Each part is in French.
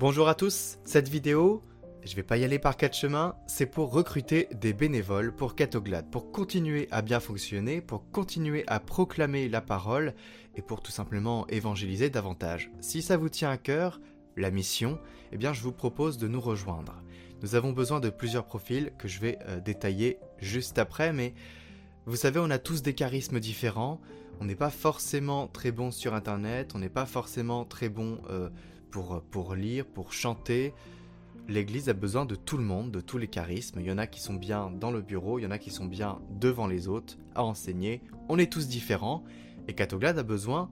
Bonjour à tous, cette vidéo, je vais pas y aller par quatre chemins, c'est pour recruter des bénévoles pour Catoglade, pour continuer à bien fonctionner, pour continuer à proclamer la parole et pour tout simplement évangéliser davantage. Si ça vous tient à cœur, la mission, eh bien je vous propose de nous rejoindre. Nous avons besoin de plusieurs profils que je vais euh, détailler juste après, mais vous savez, on a tous des charismes différents, on n'est pas forcément très bon sur Internet, on n'est pas forcément très bon euh, pour, lire, pour chanter. L'Église a besoin de tout le monde, de tous les charismes. Il y en a qui sont bien dans le bureau, il y en a qui sont bien devant les autres, à enseigner. On est tous différents, et Catoglade a besoin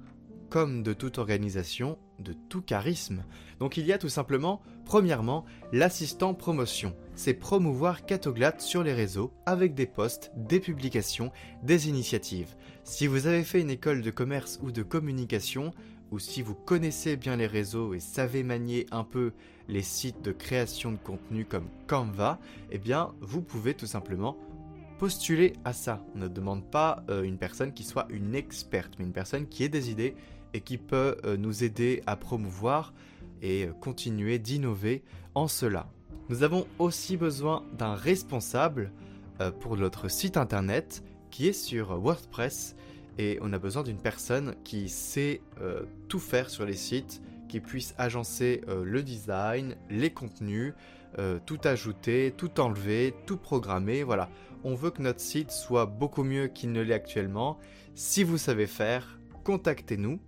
comme de toute organisation, de tout charisme. Donc il y a tout simplement, premièrement, l'assistant promotion. C'est promouvoir Catoglade sur les réseaux avec des posts, des publications, des initiatives. Si vous avez fait une école de commerce ou de communication, ou si vous connaissez bien les réseaux et savez manier un peu les sites de création de contenu comme Canva, eh bien vous pouvez tout simplement postuler à ça. On ne demande pas euh, une personne qui soit une experte, mais une personne qui ait des idées et qui peut euh, nous aider à promouvoir et euh, continuer d'innover en cela. Nous avons aussi besoin d'un responsable pour notre site internet qui est sur WordPress et on a besoin d'une personne qui sait tout faire sur les sites, qui puisse agencer le design, les contenus, tout ajouter, tout enlever, tout programmer. Voilà, on veut que notre site soit beaucoup mieux qu'il ne l'est actuellement. Si vous savez faire, contactez-nous.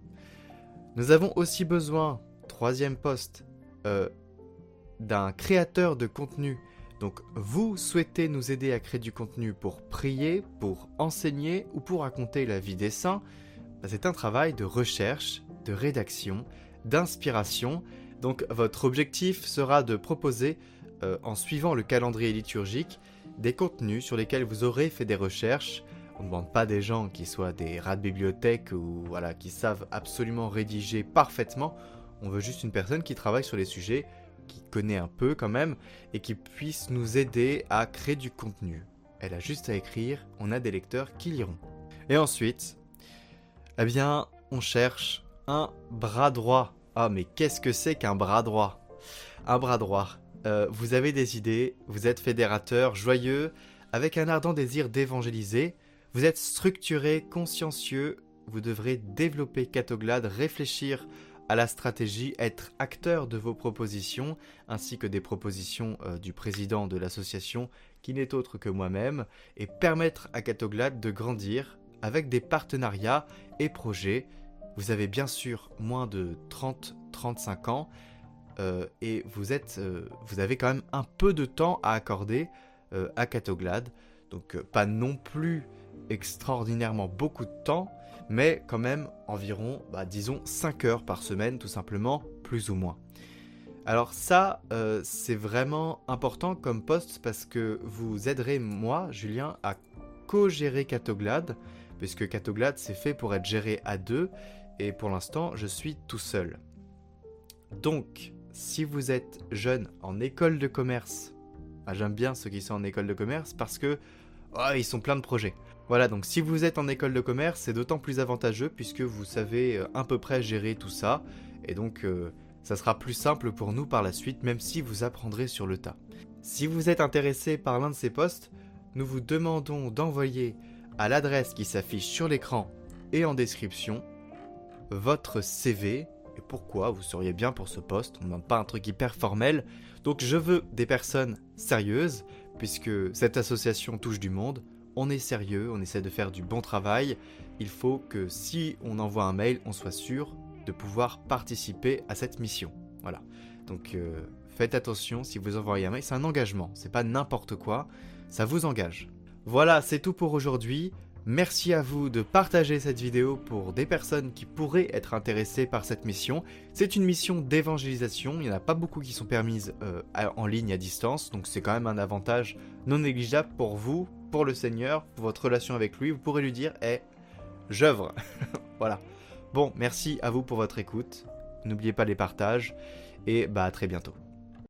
Nous avons aussi besoin, troisième poste, euh, d'un créateur de contenu. Donc vous souhaitez nous aider à créer du contenu pour prier, pour enseigner ou pour raconter la vie des saints? Bah, c'est un travail de recherche, de rédaction, d'inspiration. Donc votre objectif sera de proposer, euh, en suivant le calendrier liturgique, des contenus sur lesquels vous aurez fait des recherches, on ne demande pas des gens qui soient des rats de bibliothèque ou voilà, qui savent absolument rédiger parfaitement. On veut juste une personne qui travaille sur les sujets, qui connaît un peu quand même, et qui puisse nous aider à créer du contenu. Elle a juste à écrire, on a des lecteurs qui liront. Et ensuite, eh bien, on cherche un bras droit. Ah, mais qu'est-ce que c'est qu'un bras droit? Un bras droit. Euh, vous avez des idées, vous êtes fédérateur, joyeux, avec un ardent désir d'évangéliser, vous êtes structuré, consciencieux, vous devrez développer Catoglade, réfléchir à la stratégie, être acteur de vos propositions, ainsi que des propositions euh, du président de l'association, qui n'est autre que moi-même, et permettre à Catoglade de grandir avec des partenariats et projets. Vous avez bien sûr moins de 30-35 ans, euh, et vous, êtes, euh, vous avez quand même un peu de temps à accorder à Catoglade. Donc pas non plus extraordinairement beaucoup de temps, mais quand même environ, bah, disons, 5 heures par semaine, tout simplement, plus ou moins. Alors ça, euh, c'est vraiment important comme poste parce que vous aiderez moi, Julien, à co-gérer Catoglade, puisque Catoglade, c'est fait pour être géré à deux, et pour l'instant, je suis tout seul. Donc, si vous êtes jeune en école de commerce, ah, j'aime bien ceux qui sont en école de commerce parce que oh, ils sont plein de projets. Voilà, donc si vous êtes en école de commerce, c'est d'autant plus avantageux puisque vous savez euh, à peu près gérer tout ça. Et donc, euh, ça sera plus simple pour nous par la suite, même si vous apprendrez sur le tas. Si vous êtes intéressé par l'un de ces postes, nous vous demandons d'envoyer à l'adresse qui s'affiche sur l'écran et en description votre CV et pourquoi vous seriez bien pour ce poste? On ne demande pas un truc hyper formel. Donc je veux des personnes sérieuses, puisque cette association touche du monde on est sérieux, on essaie de faire du bon travail. Il faut que si on envoie un mail, on soit sûr de pouvoir participer à cette mission. Voilà. Donc euh, faites attention si vous envoyez un mail, c'est un engagement, c'est pas n'importe quoi, ça vous engage. Voilà, c'est tout pour aujourd'hui. Merci à vous de partager cette vidéo pour des personnes qui pourraient être intéressées par cette mission. C'est une mission d'évangélisation, il n'y en a pas beaucoup qui sont permises euh, en ligne à distance, donc c'est quand même un avantage non négligeable pour vous, pour le Seigneur, pour votre relation avec lui. Vous pourrez lui dire, eh, j'œuvre. voilà. Bon, merci à vous pour votre écoute. N'oubliez pas les partages et bah à très bientôt.